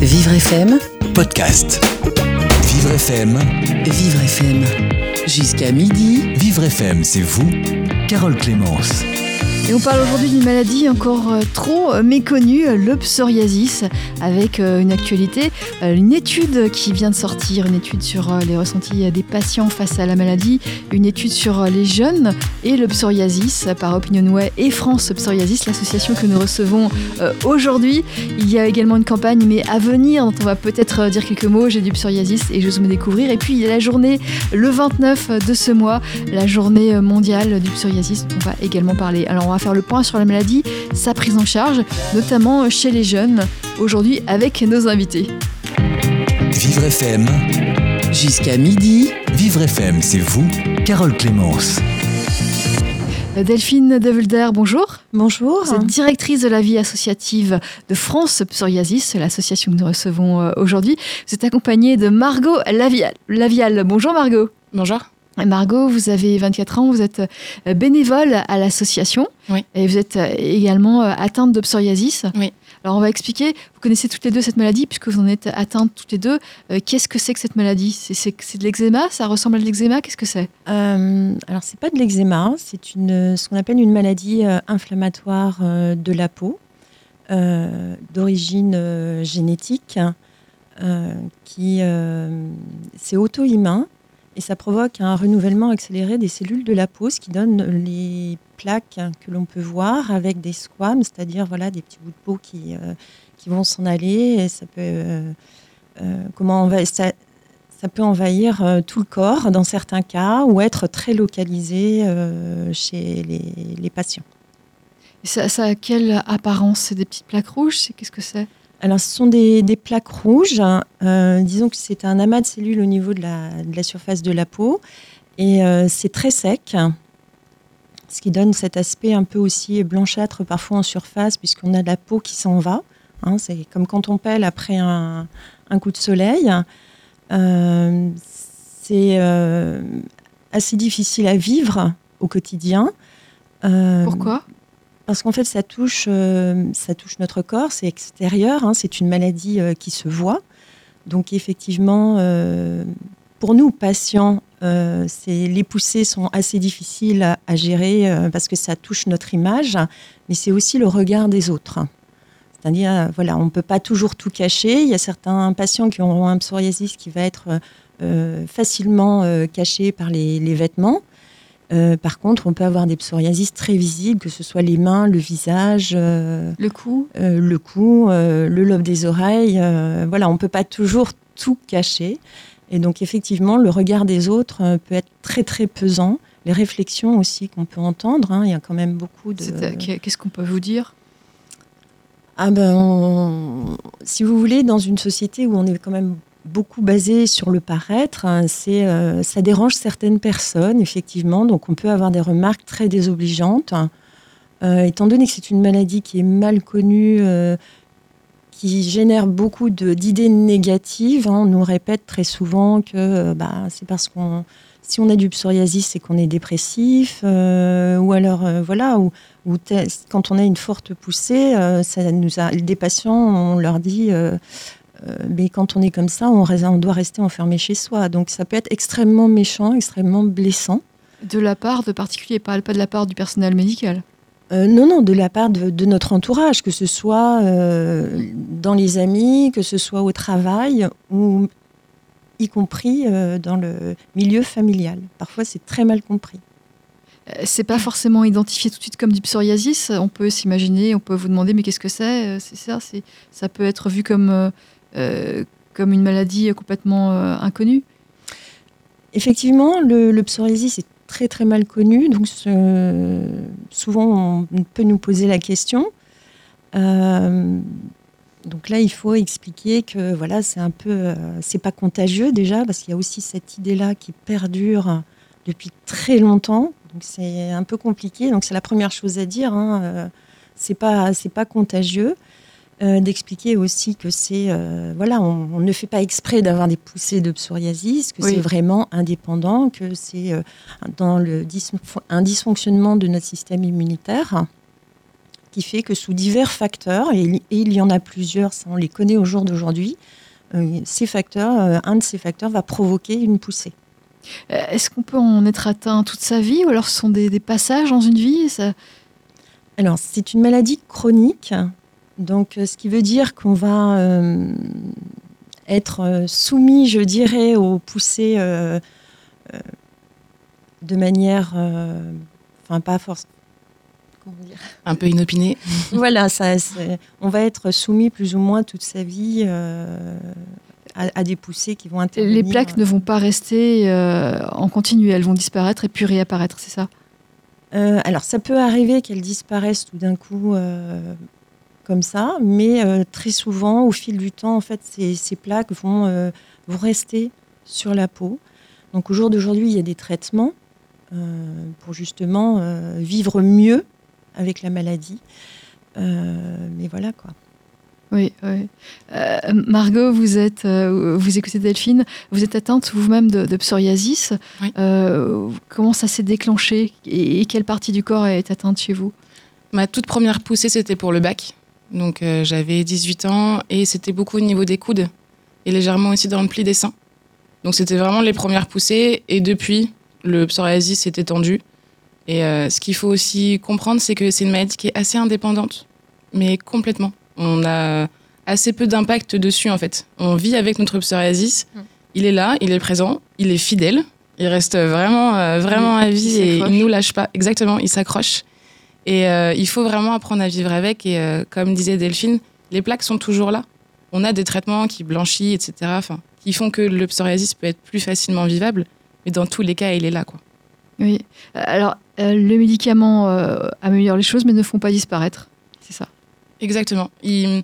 Vivre FM, Podcast. Vivre FM. Vivre FM. Jusqu'à midi, Vivre FM, c'est vous, Carole Clémence. Et on parle aujourd'hui d'une maladie encore euh, trop euh, méconnue, euh, le psoriasis, avec une actualité, une étude qui vient de sortir, une étude sur les ressentis des patients face à la maladie, une étude sur les jeunes et le psoriasis par Opinionway et France Psoriasis, l'association que nous recevons aujourd'hui. Il y a également une campagne, mais à venir, dont on va peut-être dire quelques mots. J'ai du psoriasis et j'ose me découvrir. Et puis il y a la journée, le 29 de ce mois, la journée mondiale du psoriasis, dont on va également parler. Alors faire le point sur la maladie, sa prise en charge, notamment chez les jeunes, aujourd'hui avec nos invités. Vivre FM. jusqu'à midi, Vivre FM, c'est vous, Carole Clémence. Euh, Delphine Develder, bonjour. Bonjour. Vous êtes directrice de la vie associative de France Psoriasis, l'association que nous recevons euh, aujourd'hui. Vous êtes accompagnée de Margot Lavial. Lavial. Bonjour Margot. Bonjour. Margot, vous avez 24 ans, vous êtes euh, bénévole à l'association Oui. et vous êtes euh, également euh, atteinte de psoriasis. Oui. Alors on va expliquer, vous connaissez toutes les deux cette maladie puisque vous en êtes atteintes toutes les deux. Euh, Qu'est-ce que c'est que cette maladie? C'est c'est- c'est de l'eczéma? Ça ressemble à de l'eczéma? Qu'est-ce que c'est? Euh, alors, c'est pas de l'eczéma, c'est une, ce qu'on appelle une maladie euh, inflammatoire de la peau, d'origine génétique, euh, qui c'est auto-immun et ça provoque un renouvellement accéléré des cellules de la peau, ce qui donne les plaques que l'on peut voir avec des squames, c'est-à-dire voilà des petits bouts de peau qui, euh, qui vont s'en aller. Et ça peut euh, euh, comment ça, peut envahir tout le corps dans certains cas ou être très localisé chez les, patients. Et ça, ça a quelle apparence? C'est des petites plaques rouges? Qu'est-ce que c'est? Alors, ce sont des, plaques rouges. Euh, disons que c'est un amas de cellules au niveau de la, surface de la peau et euh, c'est très sec, ce qui donne cet aspect un peu aussi blanchâtre parfois en surface puisqu'on a de la peau qui s'en va. hein. c'est comme quand on pèle après un, coup de soleil. Euh, c'est assez difficile à vivre au quotidien. Pourquoi? Parce qu'en fait, ça touche, euh, ça touche notre corps, c'est extérieur, hein, c'est une maladie euh, qui se voit. Donc effectivement, euh, pour nous, patients, les poussées sont assez difficiles à, gérer parce que ça touche notre image, mais c'est aussi le regard des autres. C'est-à-dire, voilà, on ne peut pas toujours tout cacher. Il y a certains patients qui auront un psoriasis qui va être facilement caché par les vêtements. Euh, par contre, on peut avoir des psoriasis très visibles, que ce soit les mains, le visage, euh, Le cou euh, le cou, le lobe des oreilles. voilà, on ne peut pas toujours tout cacher. Et donc, effectivement, le regard des autres peut être très, très pesant. Les réflexions aussi qu'on peut entendre, hein, il y a quand même beaucoup de... Qu'est-ce qu'on peut vous dire? Ah ben, on- si vous voulez, dans une société où on est quand même beaucoup basé sur le paraître, hein, euh, ça dérange certaines personnes, effectivement. Donc, on peut avoir des remarques très désobligeantes. Euh, étant donné que c'est une maladie qui est mal connue, euh, qui génère beaucoup d'idées négatives, hein, on nous répète très souvent que bah, c'est parce qu'on si on a du psoriasis, c'est qu'on est dépressif, ou alors voilà, ou, quand on a une forte poussée, ça nous des patients, on leur dit, mais quand on est comme ça, on, doit rester enfermé chez soi. Donc ça peut être extrêmement méchant, extrêmement blessant. De la part de particuliers, pas, pas de la part du personnel médical. Euh, non, non, de la part de, de notre entourage, que ce soit euh, dans les amis, que ce soit au travail, ou y compris euh, dans le milieu familial. Parfois, c'est très mal compris. Euh, C'est pas forcément identifié tout de suite comme du psoriasis. On peut s'imaginer, on peut vous demander, mais qu'est-ce que c'est? Euh, C'est ça, ça peut être vu comme euh, euh, comme une maladie complètement euh, inconnue. Effectivement, le, le psoriasis est très très mal connu, donc souvent on peut nous poser la question. Euh, donc là, il faut expliquer que voilà, c'est un peu, euh, c'est pas contagieux déjà, parce qu'il y a aussi cette idée-là qui perdure depuis très longtemps. Donc c'est un peu compliqué. Donc c'est la première chose à dire. Hein, euh, c'est pas, c'est pas contagieux. Euh, d'expliquer aussi que c'est euh, voilà, on, on ne fait pas exprès d'avoir des poussées de psoriasis, que Oui. c'est vraiment indépendant, que c'est euh, dans le un dysfonctionnement de notre système immunitaire. qui fait que sous divers facteurs, et, et il y en a plusieurs, ça on les connaît au jour d'aujourd'hui, ces facteurs, un de ces facteurs va provoquer une poussée. Est-ce qu'on peut en être atteint toute sa vie ou alors ce sont des, des passages dans une vie ça... Alors, c'est une maladie chronique, donc euh, ce qui veut dire qu'on va euh, être euh, soumis, je dirais, aux poussées euh, euh, de manière, euh, enfin pas forcément. Comment dire? Un peu inopiné. Voilà, ça, on va être soumis plus ou moins toute sa vie euh, à, à des poussées qui vont intervenir. Les plaques ne vont pas rester euh, en continu, elles vont disparaître et puis réapparaître, c'est ça? Euh, alors, ça peut arriver qu'elles disparaissent tout d'un coup euh, comme ça, mais euh, très souvent, au fil du temps, en fait, ces, ces plaques vont, euh, vont rester sur la peau. Donc, au jour d'aujourd'hui, il y a des traitements euh, pour justement euh, vivre mieux avec la maladie. Euh, mais voilà quoi. Oui, oui. Euh, Margot, vous êtes, euh, vous écoutez Delphine, vous êtes atteinte vous-même de, de psoriasis. Oui. Euh, comment ça s'est déclenché et, et quelle partie du corps est atteinte chez vous? Ma toute première poussée, c'était pour le bac. Donc euh, j'avais 18 ans et c'était beaucoup au niveau des coudes et légèrement aussi dans le pli des seins. Donc c'était vraiment les premières poussées et depuis, le psoriasis s'est étendu. Et euh, ce qu'il faut aussi comprendre, c'est que c'est une maladie qui est assez indépendante, mais complètement. On a assez peu d'impact dessus en fait. On vit avec notre psoriasis. Mm. Il est là, il est présent, il est fidèle. Il reste vraiment, euh, vraiment à il vie et il nous lâche pas. Exactement, il s'accroche. Et euh, il faut vraiment apprendre à vivre avec. Et euh, comme disait Delphine, les plaques sont toujours là. On a des traitements qui blanchissent, etc. Enfin, qui font que le psoriasis peut être plus facilement vivable. Mais dans tous les cas, il est là, quoi. Oui. Alors, euh, le médicament euh, améliore les choses mais ne font pas disparaître. C'est ça. Exactement. Il,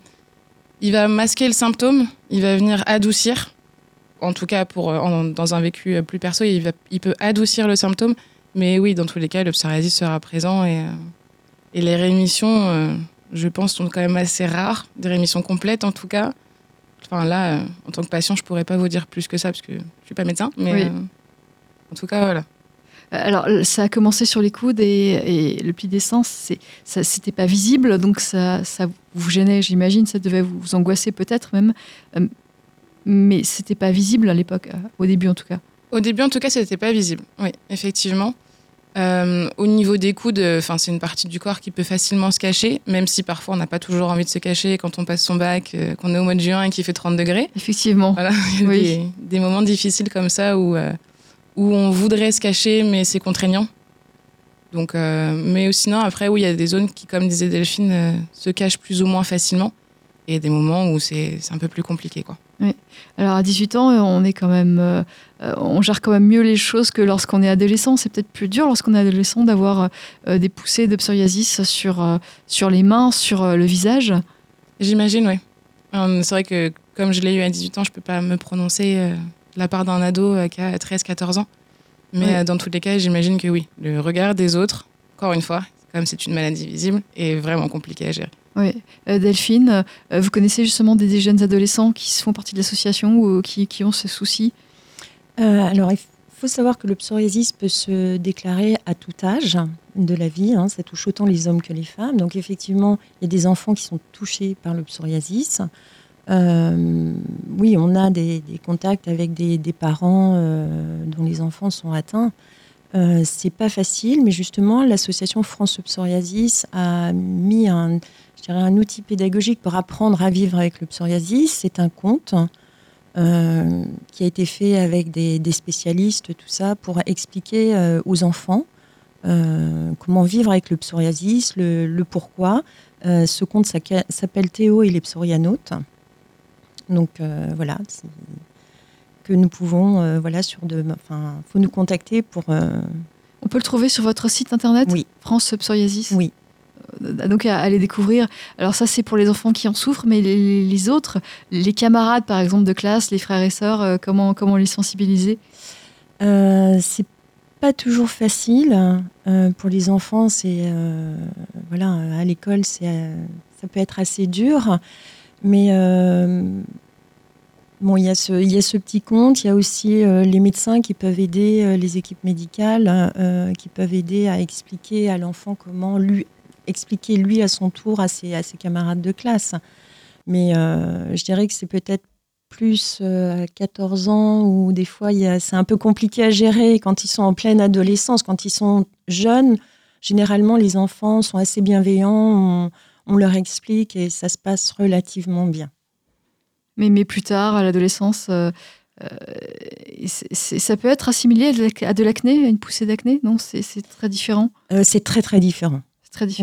il va masquer le symptôme, il va venir adoucir. En tout cas, pour, en- dans un vécu plus perso, il, va, il peut adoucir le symptôme. Mais oui, dans tous les cas, le psoriasis sera présent. Et, et les rémissions, euh, je pense, sont quand même assez rares. Des rémissions complètes, en tout cas. Enfin, là, euh, en tant que patient, je pourrais pas vous dire plus que ça, parce que je suis pas médecin. Mais Oui. euh, en tout cas, voilà. Euh, Alors, ça a commencé sur les coudes et, et le pli des seins, c'est- ça c'était pas visible, donc ça, ça vous gênait, j'imagine, ça devait vous angoisser peut-être même, Euh, mais c'était pas visible à l'époque, au début en tout cas. Au début, en tout cas, c'était pas visible. Oui, effectivement. Euh, au niveau des coudes, euh, enfin, c'est une partie du corps qui peut facilement se cacher, même si parfois on n'a pas toujours envie de se cacher quand on passe son bac, euh, qu'on est au mois de juin et qu'il fait 30 degrés. Effectivement. Voilà, il y a Oui. des, des moments difficiles comme ça où, euh, où on voudrait se cacher, mais c'est contraignant. Donc, mais sinon, après, oui, il y a des zones qui, comme disait Delphine, se cachent plus ou moins facilement. Et des moments où c'est un peu plus compliqué. Quoi. Alors à 18 ans, on est quand même, euh, euh, on gère quand même mieux les choses que lorsqu'on est adolescent. C'est peut-être plus dur lorsqu'on est adolescent d'avoir euh, des poussées de psoriasis sur, euh, sur les mains, sur euh, le visage. J'imagine, oui. Euh, C'est vrai que comme je l'ai eu à 18 ans, je peux pas me prononcer euh, de la part d'un ado euh, qui a 13-14 ans. Mais euh, dans tous les cas, j'imagine que oui. Le regard des autres, encore une fois, comme c'est une maladie visible, est vraiment compliqué à gérer. Oui. Euh, Delphine, euh, vous connaissez justement des, des jeunes adolescents qui font partie de l'association ou qui, qui ont ce souci Euh, alors, il faut savoir que le psoriasis peut se déclarer à tout âge de la vie. hein. ça touche autant les hommes que les femmes. Donc, effectivement, il y a des enfants qui sont touchés par le psoriasis. Euh, oui, on a des, contacts avec des, parents euh, dont les enfants sont atteints. Euh, c'est pas facile, mais justement, l'association France Psoriasis a mis un, je dirais, un outil pédagogique pour apprendre à vivre avec le psoriasis. C'est un conte euh, qui a été fait avec des, des spécialistes, tout ça, pour expliquer euh, aux enfants euh, comment vivre avec le psoriasis, le, le pourquoi. Ce conte s'aca- s'appelle Théo et les psorianautes. Donc voilà, que nous pouvons, voilà, sur de, enfin, faut nous contacter pour. On peut le trouver sur votre site internet? Oui. France Psoriasis? Oui. Euh, Donc à aller découvrir. Alors ça c'est pour les enfants qui en souffrent, mais les, les autres, les camarades par exemple de classe, les frères et sœurs, euh, comment, comment les sensibiliser? Euh, c'est pas toujours facile Euh, pour les enfants. C'est voilà, à l'école, c'est ça peut être assez dur, mais bon, il y a ce il y a ce petit compte. Il y a aussi les médecins qui peuvent aider les équipes médicales, qui peuvent aider à expliquer à l'enfant comment lui expliquer lui à son tour à ses, à ses camarades de classe. Mais je dirais que c'est peut-être plus à 14 ans où des fois c'est un peu compliqué à gérer quand ils sont en pleine adolescence, quand ils sont jeunes. Généralement, les enfants sont assez bienveillants, on, leur explique et ça se passe relativement bien. Mais, mais plus tard, à l'adolescence, euh, ça peut être assimilé à de l'acné, à une poussée d'acné? Non, c'est très différent? Euh, c'est très très différent.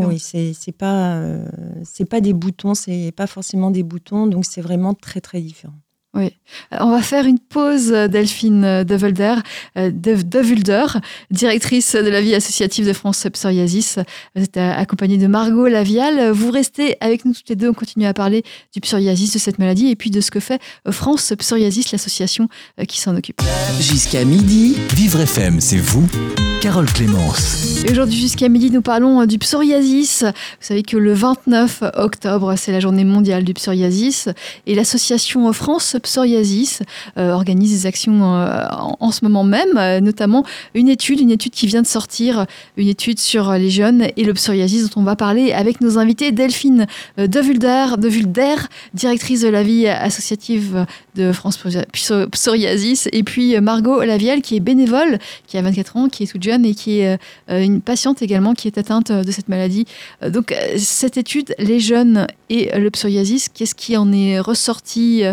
Oui, c'est pas euh, c'est pas des boutons, c'est pas forcément des boutons, donc c'est vraiment très très différent. Oui. On va faire une pause, Delphine Develder, Devulder, directrice de la vie associative de France Psoriasis. Vous êtes accompagnée de Margot Lavial. Vous restez avec nous toutes les deux. On continue à parler du psoriasis, de cette maladie et puis de ce que fait France Psoriasis, l'association qui s'en occupe. Jusqu'à midi, Vivre FM, c'est vous Carole Clémence. Et aujourd'hui, jusqu'à midi, nous parlons euh, du psoriasis. Vous savez que le 29 octobre, c'est la journée mondiale du psoriasis. Et l'association France Psoriasis euh, organise des actions euh, en, ce moment même, notamment une étude, une étude qui vient de sortir, une étude sur les jeunes et le psoriasis dont on va parler avec nos invités. Delphine Devulder, Devulder directrice de la vie associative de France Psoriasis. Et puis Margot Lavielle, qui est bénévole, qui a 24 ans, qui est toute jeune et qui est euh, une patiente également qui est atteinte de cette maladie. Euh, donc euh, cette étude, les jeunes et le psoriasis, qu'est-ce qui en est ressorti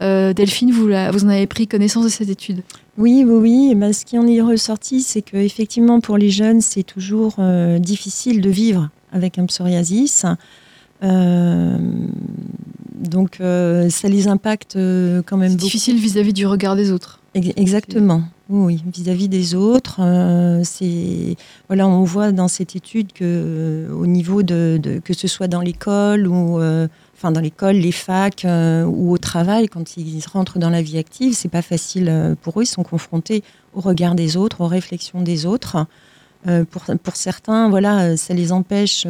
Delphine, vous, vous en avez pris connaissance de cette étude? Oui, oui, oui. Eh ben, ce qui en est ressorti, c'est qu'effectivement, pour les jeunes, c'est toujours difficile de vivre avec un psoriasis. donc, ça les impacte quand même beaucoup. Difficile vis-à-vis -vis du regard des autres. Exactement. Oui, vis-à-vis des autres, euh, c'est voilà, on voit dans cette étude que euh, au niveau de, que ce soit dans l'école ou euh, enfin dans l'école, les facs ou au travail, quand ils rentrent dans la vie active, c'est pas facile pour eux. Ils sont confrontés au regard des autres, aux réflexions des autres. pour, pour certains, voilà, ça les empêche.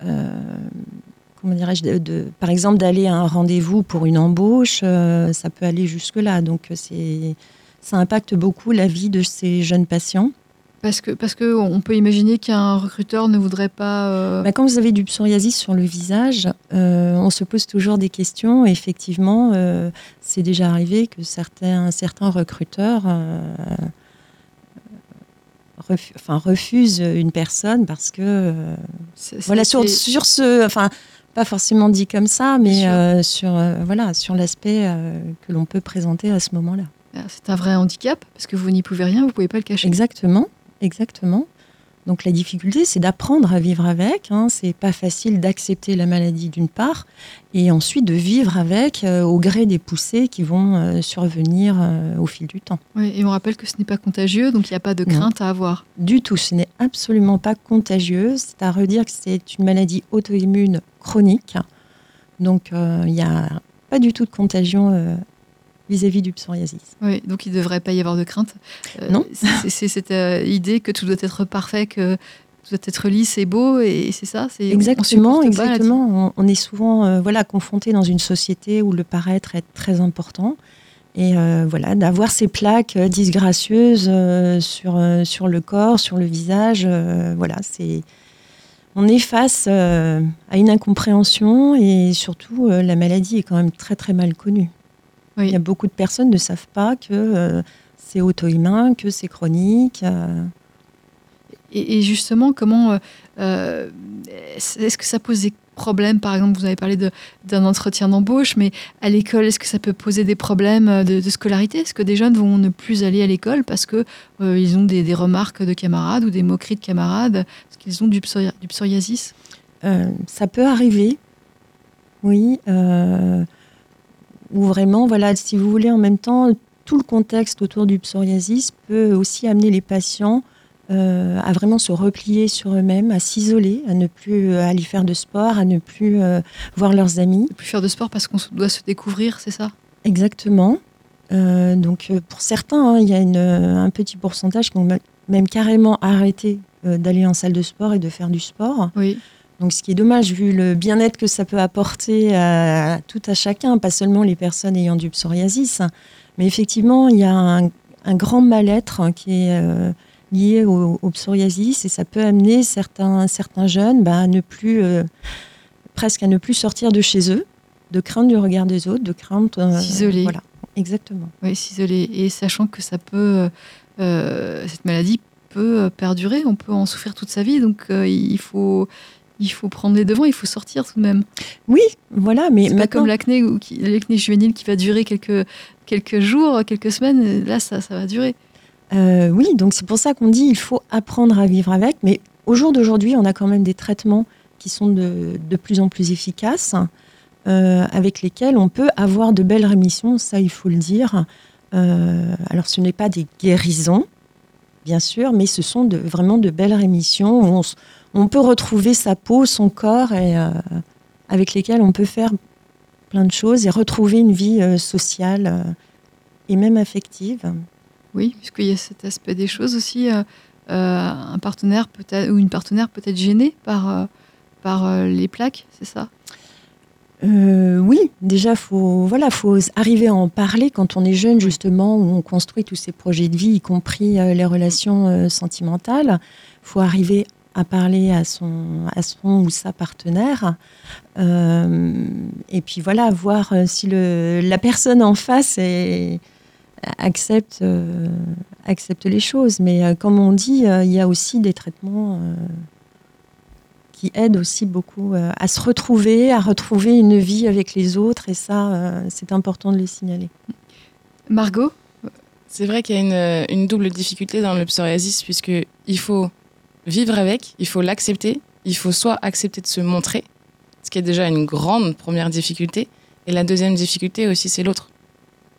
Comment dirais-je, par exemple, d'aller à un rendez-vous pour une embauche, ça peut aller jusque-là. Donc, c'est, ça impacte beaucoup la vie de ces jeunes patients. Parce que, parce que on peut imaginer qu'un recruteur ne voudrait pas. Euh, bah, quand vous avez du psoriasis sur le visage, euh, on se pose toujours des questions. effectivement, euh, c'est déjà arrivé que certains, certains recruteurs enfin, refusent une personne parce que. voilà, sur, sur ce. Enfin, pas forcément dit comme ça, mais sur, voilà, sur l'aspect que l'on peut présenter à ce moment-là. Euh, c'est un vrai handicap parce que vous n'y pouvez rien, vous ne pouvez pas le cacher. Exactement, exactement. Donc la difficulté, c'est d'apprendre à vivre avec. Hein. C'est pas facile d'accepter la maladie d'une part, et ensuite de vivre avec euh, au gré des poussées qui vont euh, survenir au fil du temps. Oui, et on rappelle que ce n'est pas contagieux, donc il n'y a pas de crainte à avoir. Du tout, ce n'est absolument pas contagieux. C'est à redire que c'est une maladie auto-immune chronique. Donc il n'y a pas du tout de contagion vis-à-vis du psoriasis. Oui, donc il ne devrait pas y avoir de crainte. Euh, non. C'est cette euh, idée que tout doit être parfait, que tout doit être lisse et beau, et c'est ça. Exactement, on exactement. On, est souvent euh, voilà confronté dans une société où le paraître est très important. Et voilà, d'avoir ces plaques disgracieuses sur, sur le corps, sur le visage, voilà, c'est on est face à une incompréhension et surtout la maladie est quand même très très mal connue. Il y a beaucoup de personnes ne savent pas que euh, c'est auto-immun, que c'est chronique. Euh. Et, justement, comment euh, est-ce que ça pose des problèmes? Par exemple, vous avez parlé d'un entretien d'embauche, mais à l'école, est-ce que ça peut poser des problèmes de, scolarité? Est-ce que des jeunes vont ne plus aller à l'école parce que ils ont des, remarques de camarades ou des moqueries de camarades? Parce qu'ils ont du, du psoriasis? Ça peut arriver, oui où vraiment, voilà, si vous voulez, en même temps, tout le contexte autour du psoriasis peut aussi amener les patients euh, à vraiment se replier sur eux-mêmes, à s'isoler, à ne plus euh, aller faire de sport, à ne plus euh, voir leurs amis. Ne plus faire de sport parce qu'on doit se découvrir, c'est ça? Exactement. donc pour certains, hein, il y a une, un petit pourcentage qui ont même carrément arrêté d'aller en salle de sport et de faire du sport. Oui. Donc, ce qui est dommage, vu le bien-être que ça peut apporter à, tout à chacun, pas seulement les personnes ayant du psoriasis. Mais effectivement, il y a un, grand mal-être qui est euh, liées au, au psoriasis et ça peut amener certains, certains jeunes bah, à ne plus, euh, presque à ne plus sortir de chez eux, de crainte du regard des autres, de crainte. euh, S'isoler. Voilà, exactement. Oui, s'isoler. Et sachant que ça peut, euh, cette maladie peut perdurer, on peut en souffrir toute sa vie, donc il faut, il faut prendre les devants, il faut sortir tout de même. Oui, voilà, mais C'est pas comme l'acné ou l'acné juvénile qui va durer quelques, quelques jours, quelques semaines. Là, ça, ça va durer. Euh, oui, donc c'est pour ça qu'on dit il faut apprendre à vivre avec. Mais au jour d'aujourd'hui, on a quand même des traitements qui sont de, de plus en plus efficaces, euh, avec lesquels on peut avoir de belles rémissions, ça il faut le dire. Euh, alors ce n'est pas des guérisons, bien sûr, mais ce sont de, vraiment de belles rémissions où on, on peut retrouver sa peau, son corps, et euh, avec lesquels on peut faire plein de choses et retrouver une vie euh, sociale euh, et même affective. Oui, puisqu'il y a cet aspect des choses aussi. un partenaire peut-être ou une partenaire peut être gênée par, par les plaques, c'est ça? Euh, oui, déjà, faut voilà, faut arriver à en parler quand on est jeune, justement, où on construit tous ces projets de vie, y compris euh, les relations euh, sentimentales. faut arriver à parler à son, à son ou sa partenaire. Euh, et puis voilà, voir euh, si le, la personne en face est- accepte, euh, accepte les choses. Mais euh, comme on dit, euh, il y a aussi des traitements euh, qui aident aussi beaucoup euh, à se retrouver, à retrouver une vie avec les autres. Et ça, euh, c'est important de les signaler. Margot? C'est vrai qu'il y a une, une double difficulté dans le psoriasis, puisque il faut vivre avec, il faut l'accepter, il faut soit accepter de se montrer, ce qui est déjà une grande première difficulté, et la deuxième difficulté aussi, c'est l'autre.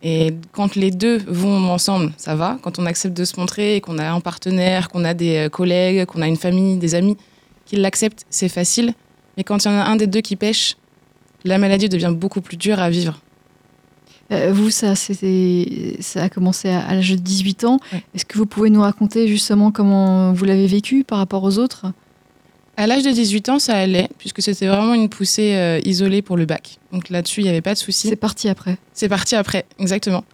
Et quand les deux vont ensemble, ça va. Quand on accepte de se montrer, qu'on a un partenaire, qu'on a des euh, collègues, qu'on a une famille, des amis qui l'acceptent, c'est facile. Mais quand il y en a un des deux qui pêche, la maladie devient beaucoup plus dure à vivre. Euh, Vous, ça, a commencé à, à l'âge de 18 ans. Ouais. Est-ce que vous pouvez nous raconter justement comment vous l'avez vécu par rapport aux autres? À l'âge de 18 ans, ça allait, puisque c'était vraiment une poussée euh, isolée pour le bac. Donc là-dessus, il n'y avait pas de souci. C'est parti après. C'est parti après, exactement.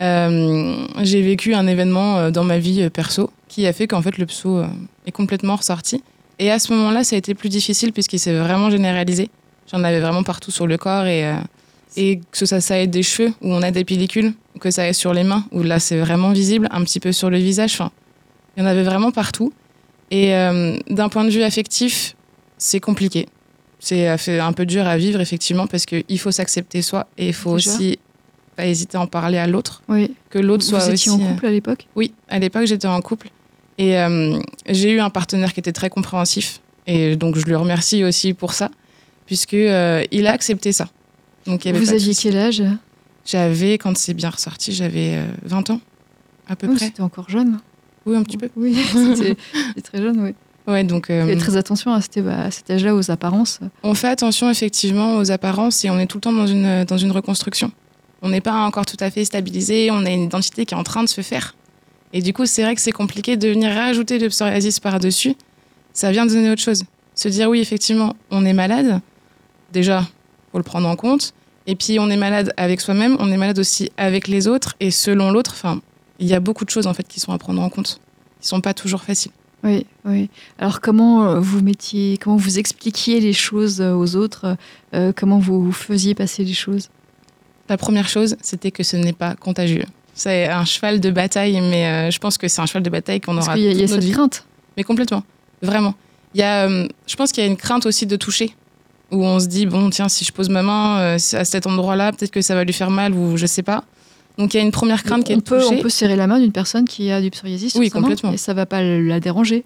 Euh, j'ai vécu un événement dans ma vie perso qui a fait qu'en fait le pso est complètement ressorti. Et à ce moment-là, ça a été plus difficile puisqu'il s'est vraiment généralisé. J'en avais vraiment partout sur le corps et, et que ça, ça ait des cheveux où on a des pellicules, que ça ait sur les mains où là c'est vraiment visible, un petit peu sur le visage. Enfin, il y en avait vraiment partout. Et euh, d'un point de vue affectif, c'est compliqué. C'est euh, un peu dur à vivre effectivement parce qu'il faut s'accepter soi et il faut aussi pas hésiter à en parler à l'autre, Oui. que l'autre Vous soit étiez aussi. en euh, couple à l'époque? Oui, à l'époque, j'étais en couple. Et euh, j'ai eu un partenaire qui était très compréhensif. Et donc, je lui remercie aussi pour ça, puisque euh, il a accepté ça. Donc, il y avait Vous aviez quel âge J'avais, quand c'est bien ressorti, j'avais euh, 20 ans, à peu Oh, près. C'était encore jeune. Oui, un petit peu. Oui, c'était très jeune, oui. Ouais, donc, euh, très attention à, cet- à cet âge-là aux apparences. on fait attention effectivement aux apparences et on est tout le temps dans une, dans une reconstruction. On n'est pas encore tout à fait stabilisé, on a une identité qui est en train de se faire. Et du coup, c'est vrai que c'est compliqué de venir rajouter le psoriasis par-dessus. Ça vient de donner autre chose. Se dire oui, effectivement, on est malade. Déjà, faut le prendre en compte. Et puis, on est malade avec soi-même, on est malade aussi avec les autres. Et selon l'autre, enfin, il y a beaucoup de choses en fait qui sont à prendre en compte. Qui sont pas toujours faciles. Oui, oui. Alors comment euh, vous mettiez, comment vous expliquiez les choses euh, aux autres euh, Comment vous faisiez passer les choses? La première chose, c'était que ce n'est pas contagieux. C'est un cheval de bataille, mais euh, je pense que c'est un cheval de bataille qu'on aura qu'il y a, il y a notre cette vie. crainte. Mais complètement, vraiment. Il y a, euh, je pense qu'il y a une crainte aussi de toucher, où on se dit bon tiens si je pose ma main euh, à cet endroit-là, peut-être que ça va lui faire mal ou je sais pas. Donc il y a une première crainte qui est on, peut, on peut serrer la main d'une personne qui a du psoriasis Oui, complètement. et ça va pas la déranger.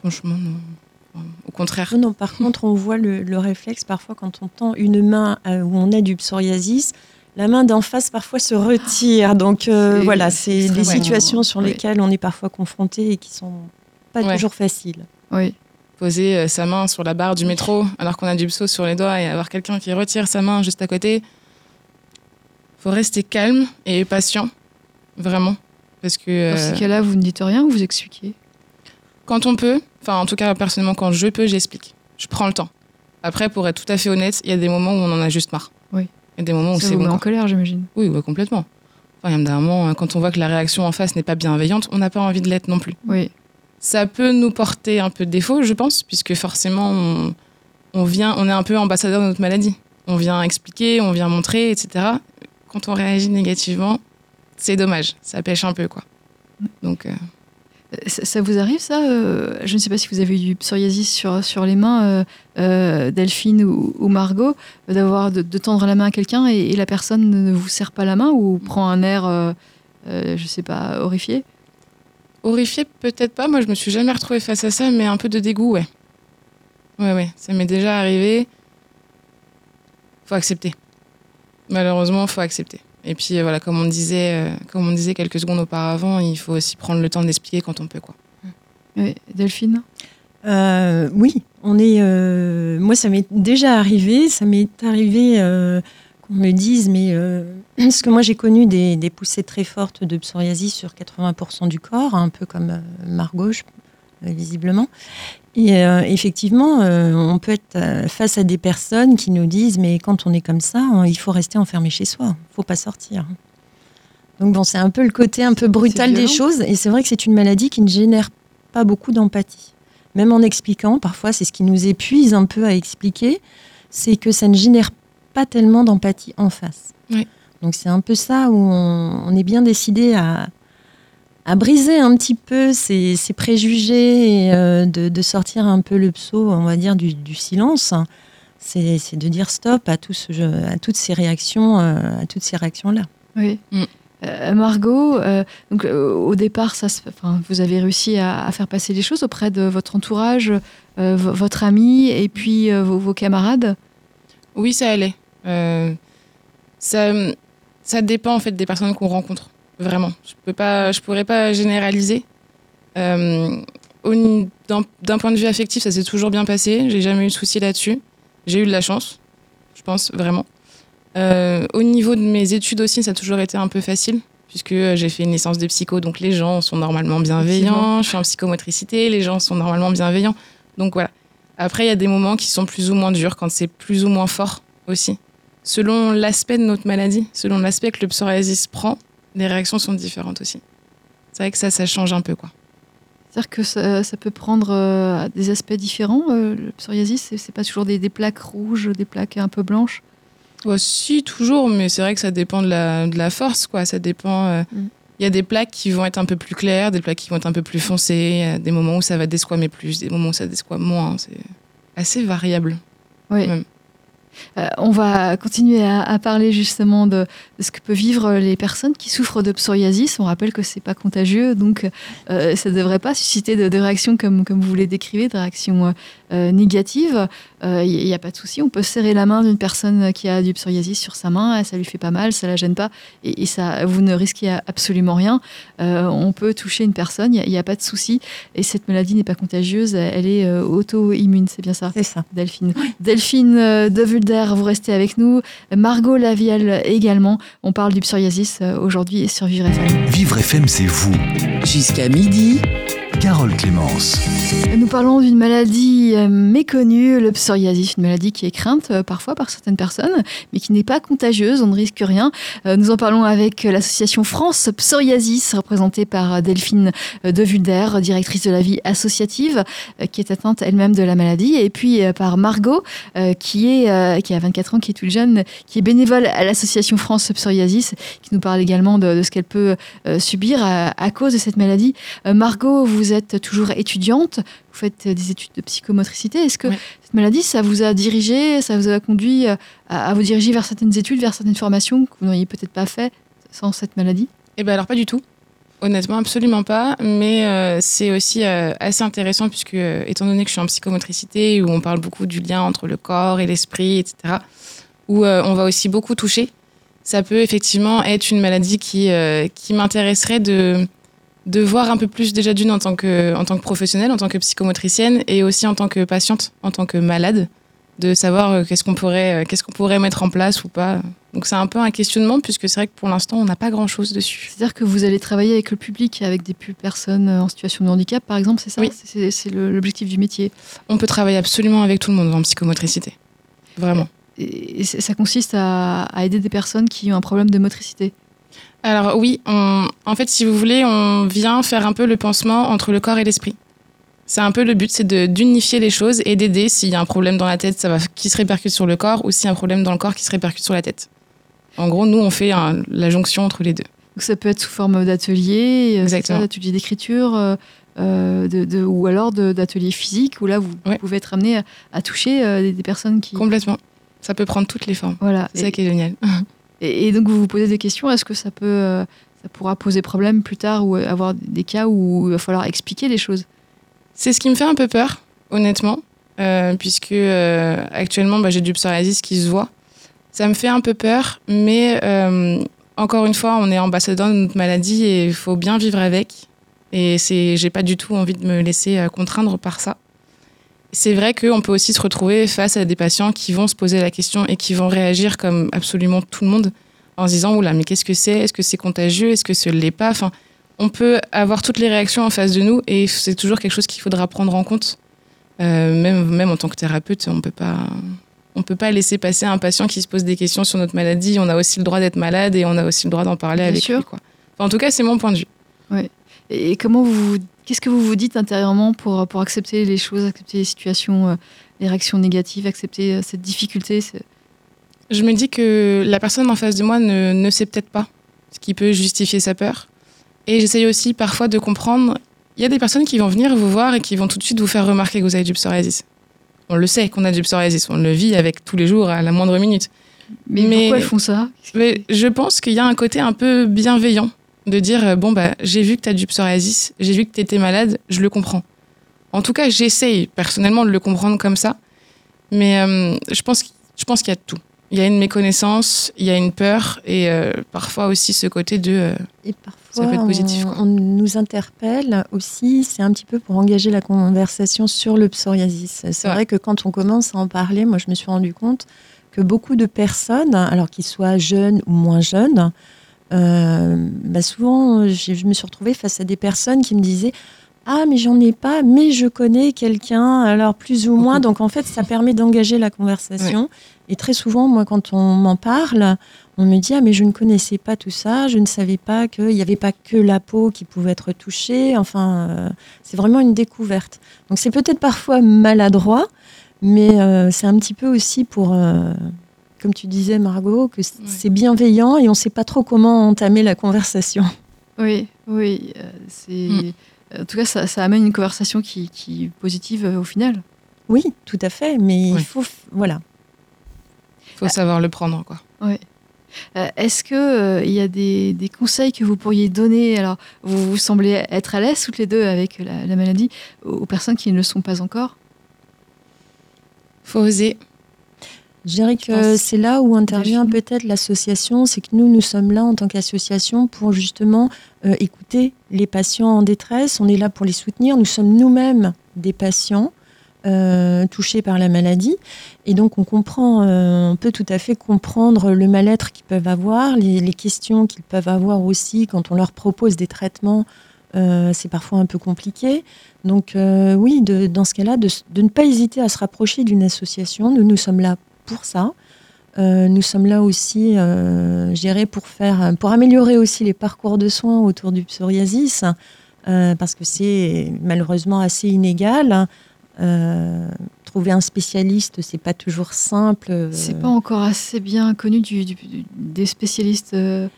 Franchement non. Au contraire. Non, non, par contre, on voit le, le réflexe parfois quand on tend une main euh, où on a du psoriasis. La main d'en face parfois se retire. Donc euh, voilà, c'est des situations sur lesquelles on est parfois confronté et qui sont pas Ouais. toujours faciles. Oui. Poser euh, sa main sur la barre du métro alors qu'on a du pso sur les doigts et avoir quelqu'un qui retire sa main juste à côté. Faut rester calme et patient, vraiment, parce que Dans euh, ces cas-là, vous ne dites rien ou vous expliquez Quand on peut, enfin en tout cas personnellement quand je peux, j'explique. Je prends le temps. Après, pour être tout à fait honnête, il y a des moments où on en a juste marre. Oui. Il y a des moments où c'est bon. en colère, j'imagine. Oui, ouais, complètement. Enfin, il y a d'un moment, hein, quand on voit que la réaction en face n'est pas bienveillante, on n'a pas envie de l'être non plus. Oui. Ça peut nous porter un peu de défaut, je pense, puisque forcément, on, est un peu ambassadeur de notre maladie. On vient expliquer, on vient montrer, etc. Quand on réagit négativement, c'est dommage, ça pêche un peu, quoi. Donc, euh, Ça, vous arrive ça euh, Je ne sais pas si vous avez eu du psoriasis sur, les mains, euh, Delphine ou, Margot, d'avoir de, tendre la main à quelqu'un et, et la personne ne vous serre pas la main ou prend un air, je sais pas, horrifié? Horrifié, peut-être pas. Moi, je me suis jamais retrouvée face à ça, mais un peu de dégoût, ouais. Ouais, ouais, ça m'est déjà arrivé. Faut accepter. Malheureusement, faut accepter. Et puis euh, voilà, comme on disait, euh, comme on disait quelques secondes auparavant, il faut aussi prendre le temps d'expliquer quand on peut, quoi. Oui, Delphine? Euh, oui, on est. euh, moi, ça m'est déjà arrivé. Ça m'est arrivé euh, me dise, mais euh, parce que moi, j'ai connu des, des poussées très fortes de psoriasis sur 80% du corps, un peu comme euh, Margot, je- euh, visiblement. Et euh, effectivement, euh, on peut être face à des personnes qui nous disent, mais quand on est comme ça, on- il faut rester enfermé chez soi. Il faut pas sortir. Donc bon, c'est un peu le côté un peu brutal des choses. Et c'est vrai que c'est une maladie qui ne génère pas beaucoup d'empathie même en expliquant, parfois c'est ce qui nous épuise un peu à expliquer, c'est que ça ne génère pas tellement d'empathie en face. Oui. Donc c'est un peu ça où on, on est bien décidé à, à briser un petit peu ces, ces préjugés et euh, de, de sortir un peu le psaut, on va dire, du, du silence. C'est c'est de dire stop à, tout ce jeu- à toutes ces réactions, euh, à toutes ces réactions-là. Oui. Mm. Euh, Margot, euh, donc, euh, au départ, ça, se- enfin, vous avez réussi à, à faire passer les choses auprès de votre entourage, euh, vo- votre ami et puis euh, vos, vos camarades? Oui, ça allait. Euh, ça, ça dépend en fait des personnes qu'on rencontre. Vraiment. Je peux pas, je pourrais pas généraliser. Euh, D'un point de vue affectif, ça s'est toujours bien passé. J'ai jamais eu de soucis là-dessus. J'ai eu de la chance, je pense vraiment. Euh, au niveau de mes études aussi, ça a toujours été un peu facile puisque j'ai fait une licence de psycho, donc les gens sont normalement bienveillants. Je suis en psychomotricité, les gens sont normalement bienveillants. Donc voilà. Après, il y a des moments qui sont plus ou moins durs quand c'est plus ou moins fort aussi. Selon l'aspect de notre maladie, selon l'aspect que le psoriasis prend, les réactions sont différentes aussi. C'est vrai que ça, ça change un peu, quoi. C'est-à-dire que ça, ça peut prendre euh, des aspects différents. euh, le psoriasis, c'est pas toujours des, des plaques rouges, des plaques un peu blanches? Ouais, si, toujours, mais c'est vrai que ça dépend de la, de la force, quoi. Ça dépend. euh, Il Mm. y a des plaques qui vont être un peu plus claires, des plaques qui vont être un peu plus foncées, il des moments où ça va desquamer plus, des moments où ça desquame moins. C'est assez variable. Oui. Même. Euh, on va continuer à, à parler justement de, de ce que peuvent vivre les personnes qui souffrent de psoriasis. On rappelle que c'est pas contagieux, donc euh, ça ne devrait pas susciter de, de réactions comme, comme vous les décrivez, de réactions euh, négatives. Il n'y a pas de souci, on peut serrer la main d'une personne qui a du psoriasis sur sa main, ça lui fait pas mal, ça la gêne pas, et, et ça, vous ne risquez absolument rien. On peut toucher une personne, il n'y a, a pas de souci, et cette maladie n'est pas contagieuse, elle est auto-immune, c'est bien ça? C'est ça. Delphine. Delphine vous restez avec nous. Margot Lavielle également. On parle du psoriasis euh, aujourd'hui sur Vivre FM. Vivre FM, c'est vous. Jusqu'à midi, Carole Clémence. Nous parlons d'une maladie euh, méconnue, le psoriasis, une maladie qui est crainte euh, parfois par certaines personnes, mais qui n'est pas contagieuse, on ne risque rien. Euh, Nous en parlons avec l'association France Psoriasis, représentée par Delphine euh, de Vulder, directrice de la vie associative, qui est atteinte elle-même de la maladie, et puis par Margot, qui, est, qui a 24 ans, qui est toute jeune, qui est bénévole à l'association France Psoriasis, qui nous parle également de, ce qu'elle peut subir à, à cause de cette maladie. Margot, vous êtes toujours étudiante, vous faites des études de psychomotricité. Est-ce que cette maladie, ça vous a dirigé, ça vous a conduit à, à vous diriger vers certaines études, vers certaines formations que vous n'auriez peut-être pas fait sans cette maladie? Eh ben alors pas du tout. Honnêtement, absolument pas. Mais euh, c'est aussi euh, assez intéressant puisque, euh, étant donné que je suis en psychomotricité, où on parle beaucoup du lien entre le corps et l'esprit, etc., où on va aussi beaucoup toucher, ça peut effectivement être une maladie qui, qui m'intéresserait de, de voir un peu plus déjà d'une en tant que, en tant que professionnelle, en tant que psychomotricienne, et aussi en tant que patiente, en tant que malade, de savoir euh, qu'est-ce qu'on pourrait, euh, qu'est-ce qu'on pourrait mettre en place ou pas. Donc c'est un peu un questionnement puisque c'est vrai que pour l'instant on n'a pas grand-chose dessus. C'est-à-dire que vous allez travailler avec le public, avec des personnes euh, en situation de handicap, par exemple, c'est ça Oui. C'est l'objectif du métier. On peut travailler absolument avec tout le monde en psychomotricité. Vraiment. Et ça consiste à, à aider des personnes qui ont un problème de motricité. Alors oui, on- en fait, si vous voulez, on vient faire un peu le pansement entre le corps et l'esprit. C'est un peu le but, c'est de- d'unifier les choses et d'aider s'il y a un problème dans la tête, ça va qui se répercute sur le corps, ou s'il y a un problème dans le corps qui se répercute sur la tête. En gros, nous, on fait un- la jonction entre les deux. Donc ça peut être sous forme d'atelier, euh, d'atelier d'écriture, euh, euh, de, de- ou alors d'atelier physique, où là vous Ouais. pouvez être amené à, à toucher euh, des, des personnes qui. Complètement. Ça peut prendre toutes les formes. Voilà. C'est ça qui est génial. et- donc vous vous posez des questions. Est-ce que ça peut, euh, ça pourra poser problème plus tard ou avoir des cas où il va falloir expliquer les choses? C'est ce qui me fait un peu peur, honnêtement, euh, puisque euh, actuellement bah, j'ai du psoriasis qui se voit. Ça me fait un peu peur, mais encore une fois, on est ambassadeur de notre maladie et il faut bien vivre avec. Et c'est, j'ai pas du tout envie de me laisser contraindre par ça. C'est vrai qu'on peut aussi se retrouver face à des patients qui vont se poser la question et qui vont réagir comme absolument tout le monde en se disant oula mais qu'est-ce que c'est? Est-ce que c'est contagieux? Est-ce que ce l'est pas? Enfin, on peut avoir toutes les réactions en face de nous et c'est toujours quelque chose qu'il faudra prendre en compte. Euh, même, même en tant que thérapeute, on peut pas, on peut pas laisser passer un patient qui se pose des questions sur notre maladie. On a aussi le droit d'être malade et on a aussi le droit d'en parler Bien avec sûr. lui. Quoi. Enfin, en tout cas, c'est mon point de vue. Et et comment vous, qu'est-ce que vous vous dites intérieurement pour, pour accepter les choses, accepter les situations, euh, les réactions négatives, accepter euh, cette difficulté Je me dis que la personne en face de moi ne, ne sait peut-être pas ce qui peut justifier sa peur. Et j'essaye aussi parfois de comprendre. Il y a des personnes qui vont venir vous voir et qui vont tout de suite vous faire remarquer que vous avez du psoriasis. On le sait qu'on a du psoriasis, on le vit avec tous les jours à la moindre minute. Mais, Mais- pourquoi elles font ça? Mais je pense qu'il y a un côté un peu bienveillant de dire euh, bon bah j'ai vu que tu as du psoriasis, j'ai vu que tu étais malade, je le comprends. En tout cas, j'essaye personnellement de le comprendre comme ça. Mais euh, je pense je pense qu'il y a de tout. Il y a une méconnaissance, il y a une peur et euh, parfois aussi ce côté de euh, Et parfois, Ça peut être positif, on, nous interpelle aussi, c'est un petit peu pour engager la conversation sur le psoriasis. C'est Ouais. vrai que quand on commence à en parler, moi je me suis rendu compte que beaucoup de personnes, alors qu'ils soient jeunes ou moins jeunes, euh, bah souvent je me suis retrouvée face à des personnes qui me disaient ah mais j'en ai pas, mais je connais quelqu'un, alors plus ou moins. Donc en fait ça permet d'engager la conversation. Et très souvent moi quand on m'en parle, on me dit ah mais je ne connaissais pas tout ça, je ne savais pas qu'il n'y avait pas que la peau qui pouvait être touchée. Enfin, euh, c'est vraiment une découverte. Donc c'est peut-être parfois maladroit, mais euh, c'est un petit peu aussi pour, comme tu disais Margot, que c'est bienveillant et on ne sait pas trop comment entamer la conversation. Oui, oui. euh, c'est, Mm. En tout cas, ça, ça amène une conversation qui, qui est positive euh, au final. Oui, tout à fait, mais il faut, f- voilà. faut savoir le prendre quoi. Euh, Est-ce que euh, il y a des, des conseils que vous pourriez donner? Alors, vous, vous semblez être à l'aise toutes les deux avec la, la maladie aux aux personnes qui ne le sont pas encore? Faut oser. Je dirais que c'est là où intervient peut-être l'association, c'est que nous, nous sommes là en tant qu'association pour justement euh, écouter les patients en détresse. On est là pour les soutenir. Nous sommes nous-mêmes des patients euh, touchés par la maladie. Et donc, on comprend, euh, on peut tout à fait comprendre le mal-être qu'ils peuvent avoir, les, les questions qu'ils peuvent avoir aussi quand on leur propose des traitements. euh, c'est parfois un peu compliqué. Donc euh, oui, de- dans ce cas-là, de, de ne pas hésiter à se rapprocher d'une association. Nous, nous sommes là pour ça. Euh, nous sommes là aussi, euh, dirais, pour faire, pour améliorer aussi les parcours de soins autour du psoriasis, euh, parce que c'est malheureusement assez inégal. Euh, trouver un spécialiste, c'est pas toujours simple. C'est pas encore assez bien connu du, du- du- des spécialistes. des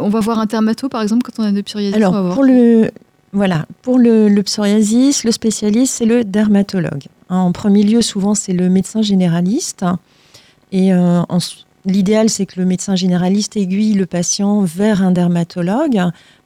On va voir un dermato par exemple quand on a de psoriasis. on va Alors, voir pour le, voilà, pour le, le psoriasis, le spécialiste, c'est le dermatologue. Hein, en premier lieu, souvent, c'est le médecin généraliste. Et euh, l'idéal, c'est que le médecin généraliste aiguille le patient vers un dermatologue.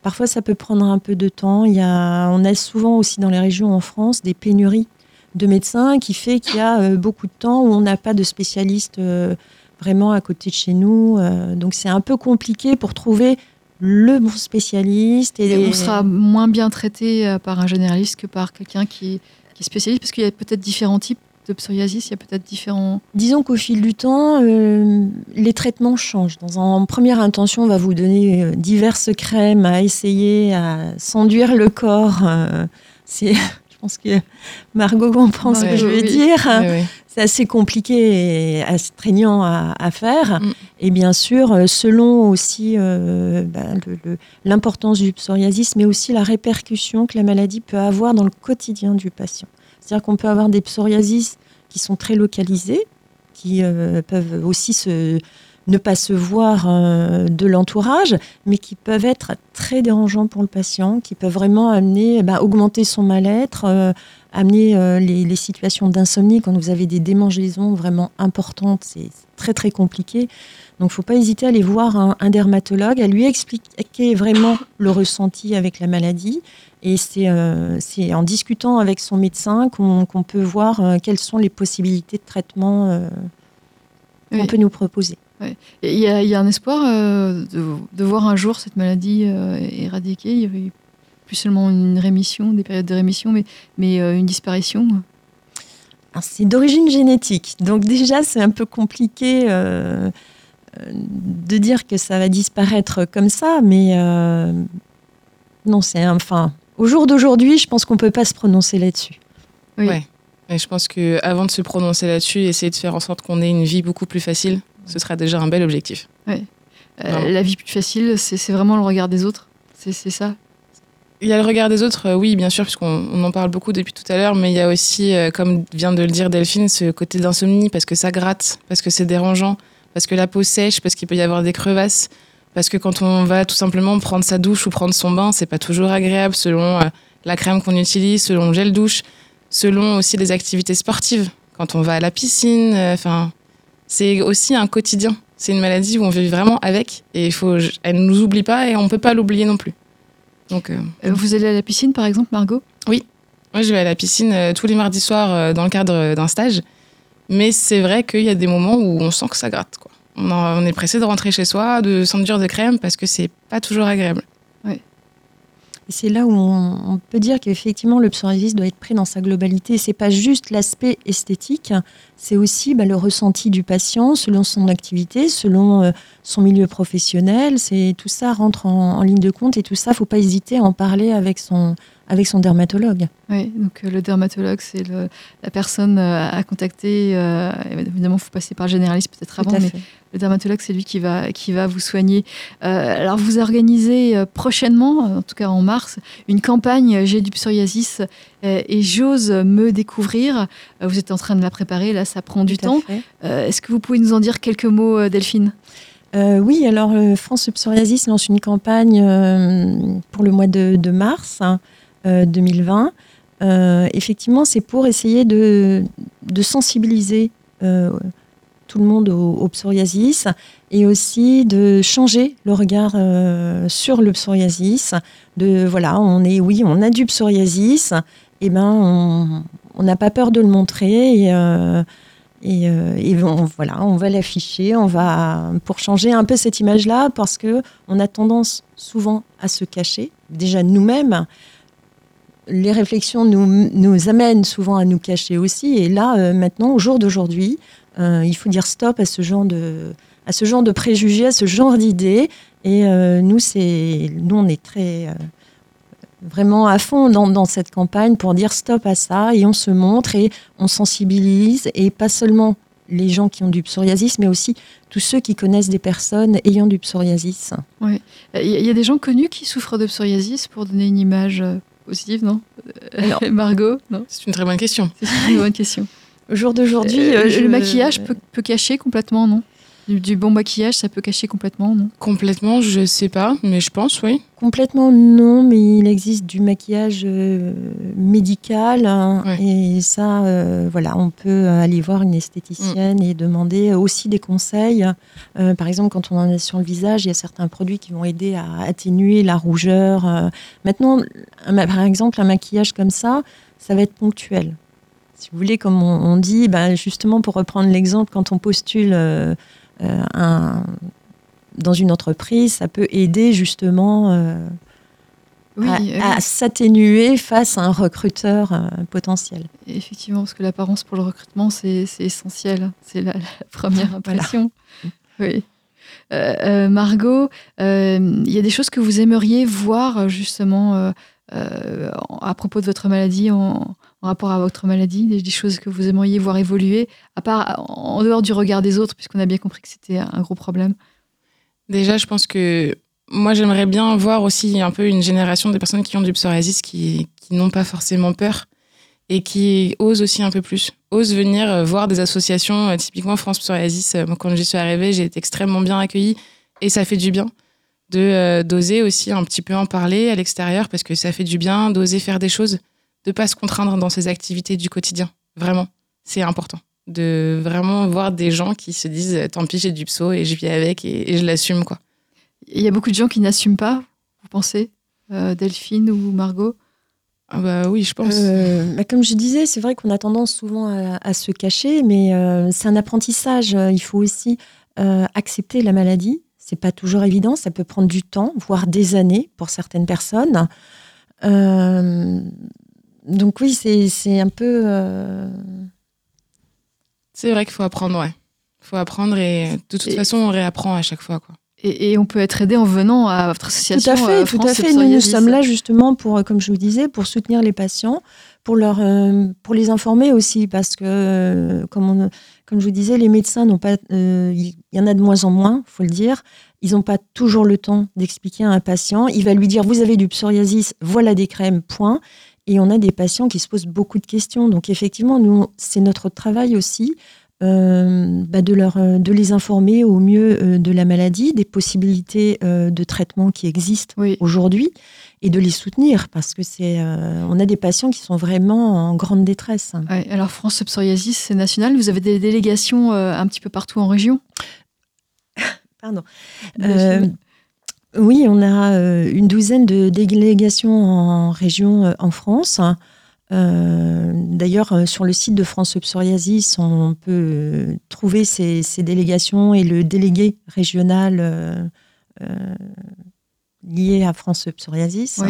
Parfois, ça peut prendre un peu de temps. On a souvent aussi dans les régions en France des pénuries de médecins qui fait qu'il y a euh, beaucoup de temps où on n'a pas de spécialiste euh, vraiment à côté de chez nous. Donc, c'est un peu compliqué pour trouver le bon spécialiste. Et, on sera moins bien traité par un généraliste que par quelqu'un qui, qui est spécialiste, parce qu'il y a peut-être différents types de psoriasis, il y a peut-être différents... Disons qu'au fil du temps, euh, les traitements changent. Dans un- en première intention, on va vous donner euh, diverses crèmes à essayer, à s'enduire le corps. euh, c'est, je pense que Margot comprend ce que je veux oui. dire. Ouais, ouais. C'est assez compliqué et astreignant à, à faire. Mm. Et bien sûr, euh, selon aussi euh, ben, l'importance du psoriasis, mais aussi la répercussion que la maladie peut avoir dans le quotidien du patient. C'est-à-dire qu'on peut avoir des psoriasis qui sont très localisés, qui euh, peuvent aussi se, ne pas se voir euh, de l'entourage, mais qui peuvent être très dérangeants pour le patient, qui peuvent vraiment amener, ben, augmenter son mal-être, euh, amener euh, les, les situations d'insomnie quand vous avez des démangeaisons vraiment importantes, c'est très très compliqué. Donc, faut pas hésiter à aller voir un, un dermatologue, à lui expliquer vraiment le ressenti avec la maladie. Et c'est euh, c'est en discutant avec son médecin qu'on peut voir euh, quelles sont les possibilités de traitement qu'on Oui. peut nous proposer. Il y, a, il y a un espoir de, de voir un jour cette maladie éradiquée? Il y avait plus seulement une rémission, des périodes de rémission, mais, mais euh, une disparition. C'est d'origine génétique, donc déjà c'est un peu compliqué euh, de dire que ça va disparaître comme ça, mais euh, non, c'est un- enfin au jour d'aujourd'hui, je pense qu'on peut pas se prononcer là-dessus. Oui. Ouais. Et je pense que avant de se prononcer là-dessus, essayer de faire en sorte qu'on ait une vie beaucoup plus facile, ce sera déjà un bel objectif. Euh, Vraiment. la vie plus facile, c'est vraiment le regard des autres. C'est ça. Il y a le regard des autres, euh, oui, bien sûr, puisqu'on on en parle beaucoup depuis tout à l'heure, mais il y a aussi, euh, comme vient de le dire Delphine, ce côté d'insomnie, parce que ça gratte, parce que c'est dérangeant, parce que la peau sèche, parce qu'il peut y avoir des crevasses, parce que quand on va tout simplement prendre sa douche ou prendre son bain, c'est pas toujours agréable selon euh, la crème qu'on utilise, selon le gel douche, selon aussi les activités sportives, quand on va à la piscine, enfin, c'est aussi un quotidien. C'est une maladie où on vit vraiment avec, et il faut, elle nous oublie pas, et on peut pas l'oublier non plus. Donc, euh, Euh, vous allez à la piscine, par exemple, Margot? Moi, je vais à la piscine euh, tous les mardis soirs dans le cadre d'un stage. Mais c'est vrai qu'il y a des moments où on sent que ça gratte. Quoi. On, en- on est pressé de rentrer chez soi, de s'enduire de crème parce que c'est pas toujours agréable. C'est là où on, peut dire qu'effectivement le psoriasis doit être pris dans sa globalité. C'est pas juste l'aspect esthétique, c'est aussi bah, le ressenti du patient selon son activité, selon euh, son milieu professionnel. C'est tout ça rentre en, en ligne de compte et tout ça, faut pas hésiter à en parler avec son avec son dermatologue. Oui, donc euh, le dermatologue, c'est la personne euh, à contacter. euh, évidemment, il faut passer par le généraliste peut-être avant, mais le dermatologue, c'est lui qui va, qui va vous soigner. Alors, vous organisez prochainement, en tout cas en mars, une campagne J'ai du psoriasis et j'ose me découvrir. Vous êtes en train de la préparer, là, ça prend du Tout temps. Est-ce que vous pouvez nous en dire quelques mots, Delphine? Euh, oui, alors France Psoriasis lance une campagne euh, pour le mois de, de mars hein, 2020. Euh, effectivement, c'est pour essayer de, sensibiliser euh, tout le monde au, psoriasis et aussi de changer le regard euh, sur le psoriasis. De voilà, on est oui, on a du psoriasis, et ben on n'a pas peur de le montrer et euh, euh, on, voilà, on va l'afficher, on va pour changer un peu cette image-là, parce que on a tendance souvent à se cacher. Déjà nous-mêmes, les réflexions nous, nous amènent souvent à nous cacher aussi. Et là, euh, maintenant, au jour d'aujourd'hui, euh, il faut dire stop à ce genre de, à ce genre de préjugés, à ce genre d'idées. Et euh, nous, c'est, nous, on est très vraiment à fond dans, cette campagne pour dire stop à ça et on se montre et on sensibilise et pas seulement les gens qui ont du psoriasis, mais aussi tous ceux qui connaissent des personnes ayant du psoriasis. Il y, a- des gens connus qui souffrent de psoriasis pour donner une image positive, non Euh, Margot Non C'est une très bonne question. C'est une très bonne question. Au jour d'aujourd'hui, Euh, euh, le maquillage peut, peut cacher complètement, non du, du bon maquillage, ça peut cacher complètement, non? Complètement, je sais pas, mais je pense, oui. Complètement non, mais il existe du maquillage euh, médical hein, Ouais. et ça, euh, voilà, on peut aller voir une esthéticienne et demander aussi des conseils. Euh, par exemple, quand on en est sur le visage, il y a certains produits qui vont aider à atténuer la rougeur. Maintenant, un par exemple, un maquillage comme ça, ça va être ponctuel. Si vous voulez, comme on, dit, ben, justement pour reprendre l'exemple, quand on postule un, dans une entreprise, ça peut aider justement euh, Oui, à, euh, à s'atténuer face à un recruteur euh, potentiel. effectivement, parce que l'apparence pour le recrutement, c'est essentiel. C'est la, la première impression. Oui. Euh, euh, Margot, euh, il y a des choses que vous aimeriez voir euh, justement euh, à propos de votre maladie, en, rapport à votre maladie, des, choses que vous aimeriez voir évoluer, à part en dehors du regard des autres, puisqu'on a bien compris que c'était un gros problème? Déjà, je pense que moi, j'aimerais bien voir aussi un peu une génération de personnes qui ont du psoriasis qui, qui n'ont pas forcément peur et qui osent aussi un peu plus, osent venir euh, voir des associations, euh, typiquement France Psoriasis. Euh, moi, quand j'y suis arrivée, j'ai été extrêmement bien accueillie et ça fait du bien de d'oser aussi un petit peu en parler à l'extérieur parce que ça fait du bien d'oser faire des choses, de pas se contraindre dans ses activités du quotidien. Vraiment, c'est important de vraiment voir des gens qui se disent tant pis j'ai du pso et je vis avec et, je l'assume quoi. Il y a beaucoup de gens qui n'assument pas, vous pensez, Delphine ou Margot? Ah bah oui, je pense. Euh, bah comme je disais, c'est vrai qu'on a tendance souvent à, se cacher, mais euh, c'est un apprentissage. Il faut aussi euh, accepter la maladie. C'est pas toujours évident, ça peut prendre du temps, voire des années pour certaines personnes. Donc oui, c'est un peu. C'est vrai qu'il faut apprendre, ouais. Il faut apprendre et de toute façon, on réapprend à chaque fois, quoi. Et, on peut être aidé en venant à votre association. Tout à fait, euh, tout à fait. Nous, sommes là justement pour, euh, comme je vous disais, pour soutenir les patients, pour leur, euh, pour les informer aussi, parce que comme, on, comme je vous disais, les médecins n'ont pas, il y en a de moins en moins, faut le dire. Ils n'ont pas toujours le temps d'expliquer à un patient. Il va lui dire vous avez du psoriasis, voilà des crèmes, point. Et on a des patients qui se posent beaucoup de questions. Donc effectivement, nous, c'est notre travail aussi euh, bah, de, leur, euh, de les informer au mieux euh, de la maladie, des possibilités de traitement qui existent aujourd'hui et de les soutenir parce que c'est on a des patients qui sont vraiment en grande détresse. alors France Psoriasis, c'est national. Vous avez des délégations un petit peu partout en région? Pardon. Oui, on a une douzaine de délégations en région en France. Euh, d'ailleurs, euh, sur le site de France Psoriasis, on peut euh, trouver ces, délégations et le délégué régional lié à France Psoriasis.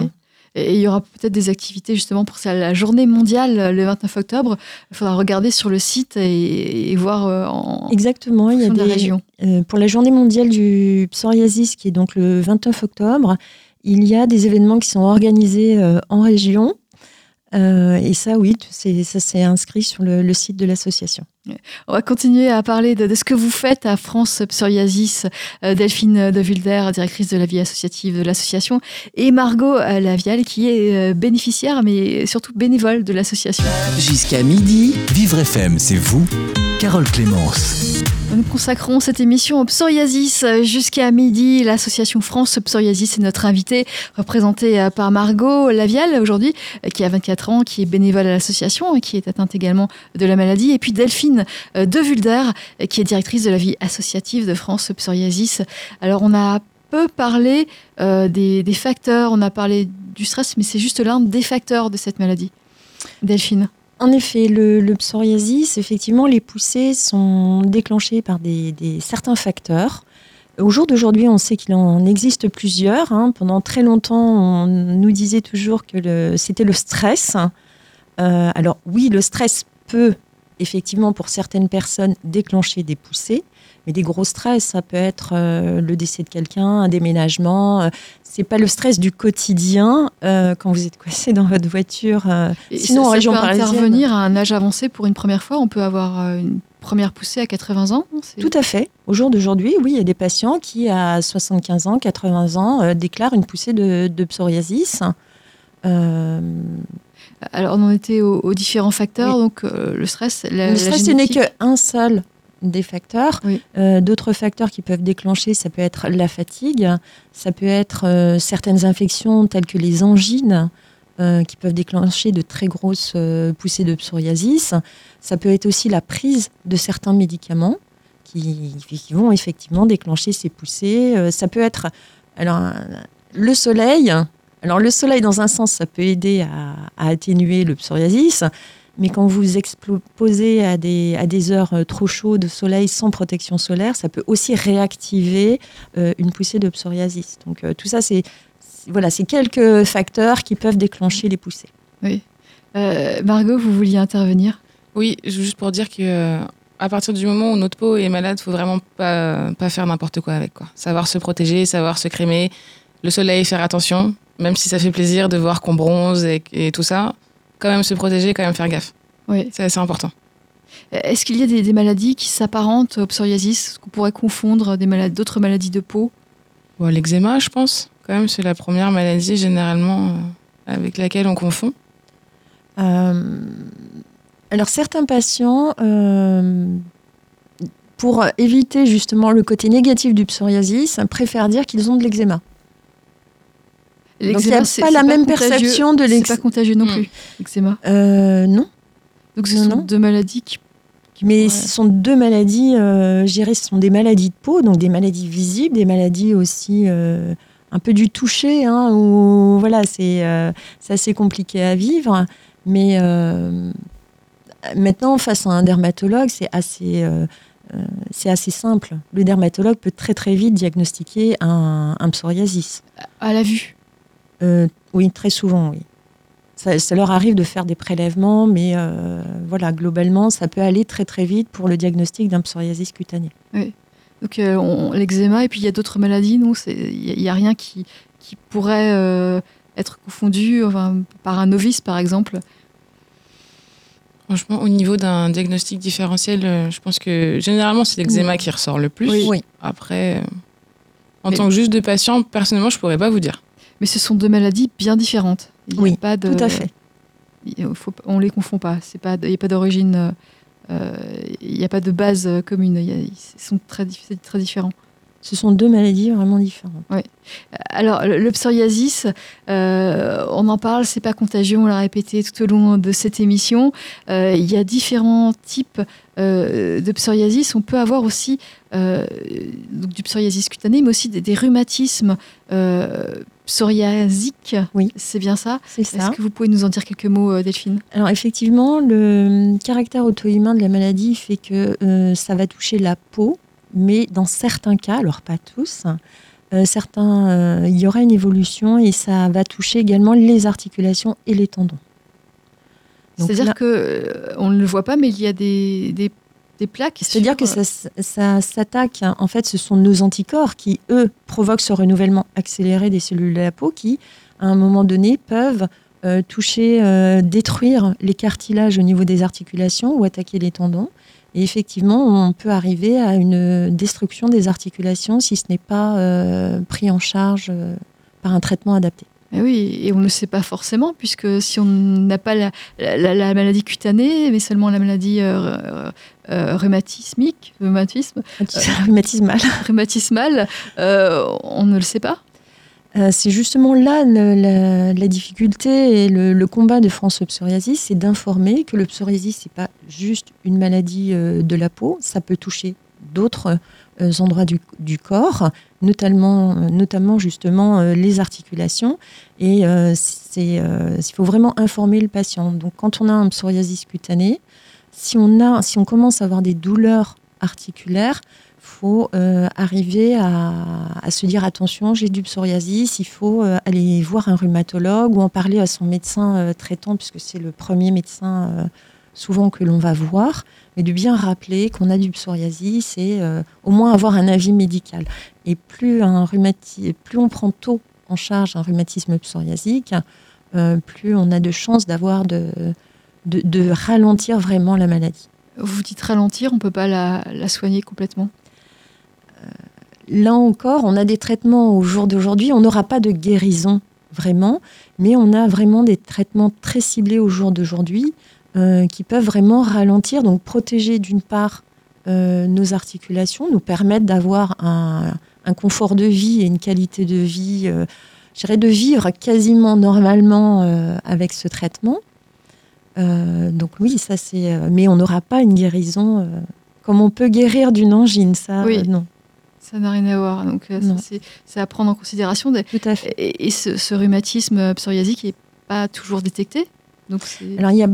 Et il y aura peut-être des activités justement pour la journée mondiale le 29 octobre. Il faudra regarder sur le site et, voir en Exactement, il y a des régions. pour la journée mondiale du psoriasis qui est donc le 29 octobre, il y a des événements qui sont organisés en région. Euh, et ça, oui, ça s'est inscrit sur le, site de l'association. On va continuer à parler de, ce que vous faites à France Psoriasis. Euh, Delphine de Vulder, directrice de la vie associative de l'association, et Margot Lavial, qui est euh, bénéficiaire, mais surtout bénévole de l'association. Jusqu'à midi, Vivre FM, c'est vous, Carole Clémence. Nous consacrons cette émission au psoriasis jusqu'à midi. L'association France Psoriasis est notre invitée, représentée euh, par Margot Lavial aujourd'hui, euh, qui a 24 ans, qui est bénévole à l'association, qui est atteinte également de la maladie. Et puis Delphine euh, De Vulder, qui est directrice de la vie associative de France Psoriasis. Alors on a peu parlé des facteurs, on a parlé du stress, mais c'est juste l'un des facteurs de cette maladie. Delphine. En effet, le, psoriasis, effectivement, les poussées sont déclenchées par des, certains facteurs. Au jour d'aujourd'hui, on sait qu'il en existe plusieurs. Hein. Pendant très longtemps, on nous disait toujours que c'était le stress. Euh, alors oui, le stress peut effectivement pour certaines personnes déclencher des poussées, mais des gros stress, ça peut être euh, le décès de quelqu'un, un déménagement. Euh, c'est pas le stress du quotidien euh, quand vous êtes coincé dans votre voiture. sinon, ça, en région peut intervenir à un âge avancé pour une première fois. On peut avoir une première poussée à 80 ans. Tout à fait. Au jour d'aujourd'hui, oui, il y a des patients qui, à 75 ans, 80 ans, déclarent une poussée de, de psoriasis. Alors, on en était aux, différents facteurs, donc le stress, la, Le stress, ce n'est qu'un seul des facteurs. Euh, d'autres facteurs qui peuvent déclencher, ça peut être la fatigue, ça peut être euh, certaines infections telles que les angines euh, qui peuvent déclencher de très grosses poussées de psoriasis. Ça peut être aussi la prise de certains médicaments qui, vont effectivement déclencher ces poussées. ça peut être alors le soleil. Alors le soleil, dans un sens, ça peut aider à atténuer le psoriasis. Mais quand vous exposez à des, à des heures euh, trop chaudes de soleil sans protection solaire, ça peut aussi réactiver euh, une poussée de psoriasis. Donc euh, tout ça, c'est voilà, c'est quelques facteurs qui peuvent déclencher les poussées. Oui. Margot, vous vouliez intervenir? Oui, juste pour dire que à partir du moment où notre peau est malade, il faut vraiment pas, pas faire n'importe quoi avec. Quoi. Savoir se protéger, savoir se crémer, le soleil, faire attention. même si ça fait plaisir de voir qu'on bronze et, et tout ça, quand même se protéger, quand même faire gaffe. Oui. C'est assez important. Est-ce qu'il y a des, des maladies qui s'apparentent au psoriasis, qu'on pourrait confondre des maladies, d'autres maladies de peau? Bon, L'eczéma, je pense, quand même, c'est la première maladie généralement euh, avec laquelle on confond. Euh, alors certains patients, euh, pour éviter justement le côté négatif du psoriasis, préfèrent dire qu'ils ont de l'eczéma. Donc il n'y a c'est- pas c'est la même contagieux- perception de C'est l'eczéma. pas contagieux non Hmm. plus, l'eczéma. Euh, non, Donc ce Non, sont non. deux maladies qui. mais Ouais. ce sont deux maladies, euh, je dirais, ce sont des maladies de peau, donc des maladies visibles, des maladies aussi euh, un peu du toucher, hein, où voilà, c'est euh, c'est assez compliqué à vivre. Mais euh, maintenant, face à un dermatologue, c'est assez, c'est assez simple. Le dermatologue peut très très vite diagnostiquer un, un psoriasis. À la vue. Euh, oui, très souvent, oui. Ça, ça leur arrive de faire des prélèvements, mais euh, voilà, globalement, ça peut aller très très vite pour le diagnostic d'un psoriasis cutané. Donc euh, l'eczéma, et puis il y a d'autres maladies, non Il n'y a, rien qui, qui pourrait euh, être confondu enfin, par un novice, par exemple. Franchement, au niveau d'un diagnostic différentiel, euh, je pense que généralement, c'est l'eczéma qui ressort le plus. Oui. Après, euh, en Mais- tant que juge de patient, personnellement, je pourrais pas vous dire. Mais ce sont deux maladies bien différentes. Il y a Oui, pas de, tout à fait. il faut, on les confond pas. C'est pas, il n'y a pas d'origine, euh, euh, il n'y a pas de base euh, commune. Ils sont très, très différents. Ce sont deux maladies vraiment différentes. Alors, le, psoriasis, euh, on en parle, c'est pas contagieux, on l'a répété tout au long de cette émission. Euh, il y a différents types euh, de psoriasis. On peut avoir aussi donc du psoriasis cutané, mais aussi des, des rhumatismes psoriasiques. Oui. C'est bien ça. C'est ça. Est-ce que vous pouvez nous en dire quelques mots, euh, Delphine? Alors effectivement, le caractère auto-immun de la maladie fait que euh, ça va toucher la peau, mais dans certains cas, alors pas tous, euh, certains, euh, il y aura une évolution et ça va toucher également les articulations et les tendons. C'est-à-dire là- que on ne le voit pas, mais il y a des, des, des plaques. C'est-à-dire sur- que ça, s- ça s'attaque, hein. en fait, ce sont nos anticorps qui, eux, provoquent ce renouvellement accéléré des cellules de la peau qui, à un moment donné, peuvent euh, toucher, euh, détruire les cartilages au niveau des articulations ou attaquer les tendons. Et effectivement, on peut arriver à une destruction des articulations si ce n'est pas euh, pris en charge euh, par un traitement adapté. Oui, et on ne le sait pas forcément, puisque si on n'a pas la, la- la maladie cutanée, mais seulement la maladie euh, euh, rhumatismique, rhumatisme, Rhumatismal. rhumatismale, euh, on ne le sait pas. Euh, c'est justement là le- la, la difficulté et le, le combat de France Psoriasis, c'est d'informer que le psoriasis, c'est pas juste une maladie de la peau, ça peut toucher d'autres endroits du, du corps, notamment, notamment justement les articulations. Et c'est, il faut vraiment informer le patient. Donc, quand on a un psoriasis cutané, si on, a, si on commence à avoir des douleurs articulaires, faut euh, arriver à, se dire attention, j'ai du psoriasis, il faut euh, aller voir un rhumatologue ou en parler à son médecin euh, traitant, puisque c'est le premier médecin souvent que l'on va voir, mais de bien rappeler qu'on a du psoriasis et au moins avoir un avis médical. Et plus, un plus on prend tôt en charge un rhumatisme psoriasique, plus on a de chances d'avoir de, de, de ralentir vraiment la maladie. Vous dites ralentir, on ne peut pas la, la soigner complètement. Là encore, on a des traitements au jour d'aujourd'hui. On n'aura pas de guérison vraiment, mais on a vraiment des traitements très ciblés au jour d'aujourd'hui euh, qui peuvent vraiment ralentir, donc protéger d'une part euh, nos articulations, nous permettre d'avoir un, un confort de vie et une qualité de vie, euh, je dirais de vivre quasiment normalement euh, avec ce traitement. Euh, donc oui, ça c'est. euh, mais on n'aura pas une guérison euh, comme on peut guérir d'une angine, ça Oui. euh, non. Ça n'a rien à voir. Donc, c'est à prendre en considération. Tout à fait. Et, et ce, ce rhumatisme psoriasique n'est pas toujours détecté. Donc. Alors il y a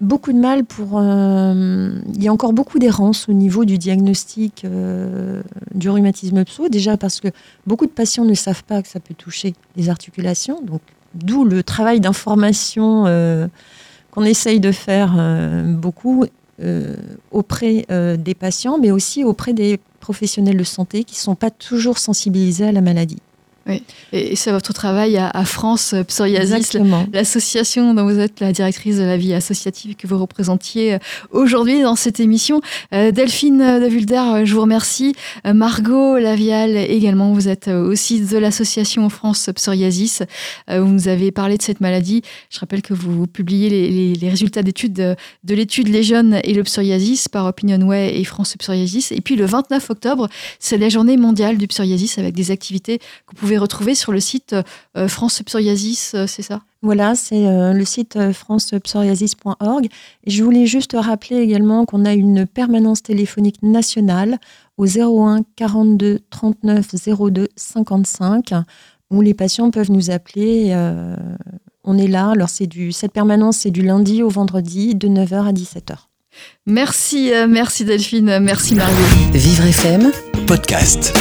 beaucoup de mal pour. il y a encore beaucoup d'errance au niveau du diagnostic du rhumatisme pso. Déjà parce que beaucoup de patients ne savent pas que ça peut toucher les articulations. Donc d'où le travail d'information qu'on essaye de faire euh, beaucoup euh, auprès euh, des patients, mais aussi auprès des professionnels de santé qui ne sont pas toujours sensibilisés à la maladie. Oui. Et c'est votre travail à, France Psoriasis, Exactement. l'association dont vous êtes la directrice de la vie associative que vous représentiez euh, aujourd'hui dans cette émission. Euh, Delphine de Vulder, euh, je vous remercie. Margot Lavial également, vous êtes aussi de l'association France Psoriasis. Vous nous avez parlé de cette maladie. Je rappelle que vous publiez les, les, résultats d'études de, de l'étude Les jeunes et le psoriasis par Opinionway et France Psoriasis. Et puis le 29 octobre, c'est la journée mondiale du psoriasis avec des activités que vous pouvez retrouver sur le site euh, France Psoriasis, euh, c'est ça? Voilà, c'est euh, le site francepsoriasis.org. Je voulais juste rappeler également qu'on a une permanence téléphonique nationale au 01 42 39 02 55 où les patients peuvent nous appeler. on est là. Alors, c'est du, cette permanence, c'est du lundi au vendredi de 9h à 17h. Merci, merci Delphine, merci Mario. Vivre FM, podcast.